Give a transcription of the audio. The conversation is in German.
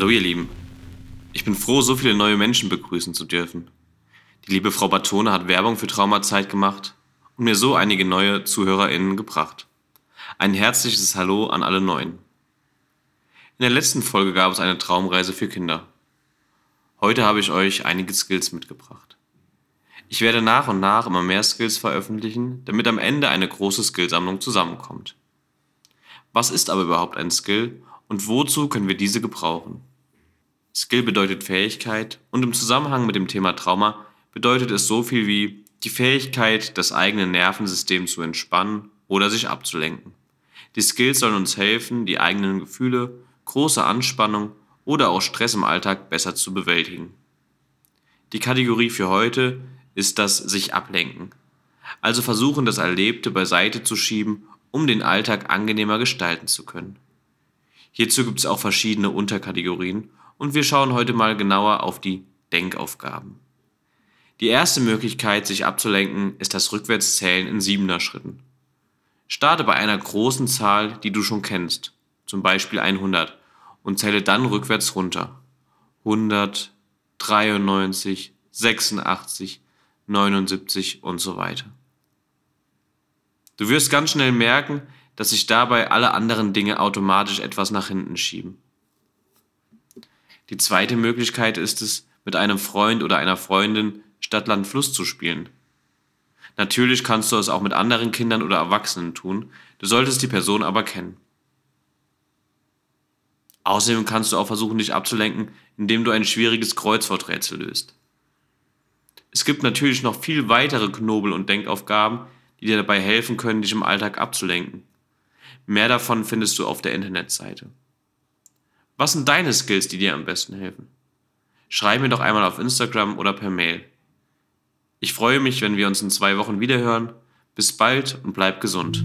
Hallo ihr Lieben. Ich bin froh, so viele neue Menschen begrüßen zu dürfen. Die liebe Frau Batone hat Werbung für Traumazeit gemacht und mir so einige neue ZuhörerInnen gebracht. Ein herzliches Hallo an alle Neuen. In der letzten Folge gab es eine Traumreise für Kinder. Heute habe ich euch einige Skills mitgebracht. Ich werde nach und nach immer mehr Skills veröffentlichen, damit am Ende eine große Skillsammlung zusammenkommt. Was ist aber überhaupt ein Skill und wozu können wir diese gebrauchen? Skill bedeutet Fähigkeit und im Zusammenhang mit dem Thema Trauma bedeutet es so viel wie die Fähigkeit, das eigene Nervensystem zu entspannen oder sich abzulenken. Die Skills sollen uns helfen, die eigenen Gefühle, große Anspannung oder auch Stress im Alltag besser zu bewältigen. Die Kategorie für heute ist das sich ablenken. Also versuchen, das Erlebte beiseite zu schieben, um den Alltag angenehmer gestalten zu können. Hierzu gibt es auch verschiedene Unterkategorien und wir schauen heute mal genauer auf die Denkaufgaben. Die erste Möglichkeit, sich abzulenken, ist das Rückwärtszählen in siebener Schritten. Starte bei einer großen Zahl, die du schon kennst, zum Beispiel 100, und zähle dann rückwärts runter. 100, 93, 86, 79 und so weiter. Du wirst ganz schnell merken, dass sich dabei alle anderen Dinge automatisch etwas nach hinten schieben. Die zweite Möglichkeit ist es, mit einem Freund oder einer Freundin Stadt, Land, Fluss zu spielen. Natürlich kannst du es auch mit anderen Kindern oder Erwachsenen tun, du solltest die Person aber kennen. Außerdem kannst du auch versuchen, dich abzulenken, indem du ein schwieriges Kreuzworträtsel löst. Es gibt natürlich noch viel weitere Knobel- und Denkaufgaben, die dir dabei helfen können, dich im Alltag abzulenken. Mehr davon findest du auf der Internetseite. Was sind deine Skills, die dir am besten helfen? Schreib mir doch einmal auf Instagram oder per Mail. Ich freue mich, wenn wir uns in zwei Wochen wiederhören. Bis bald und bleib gesund.